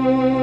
Música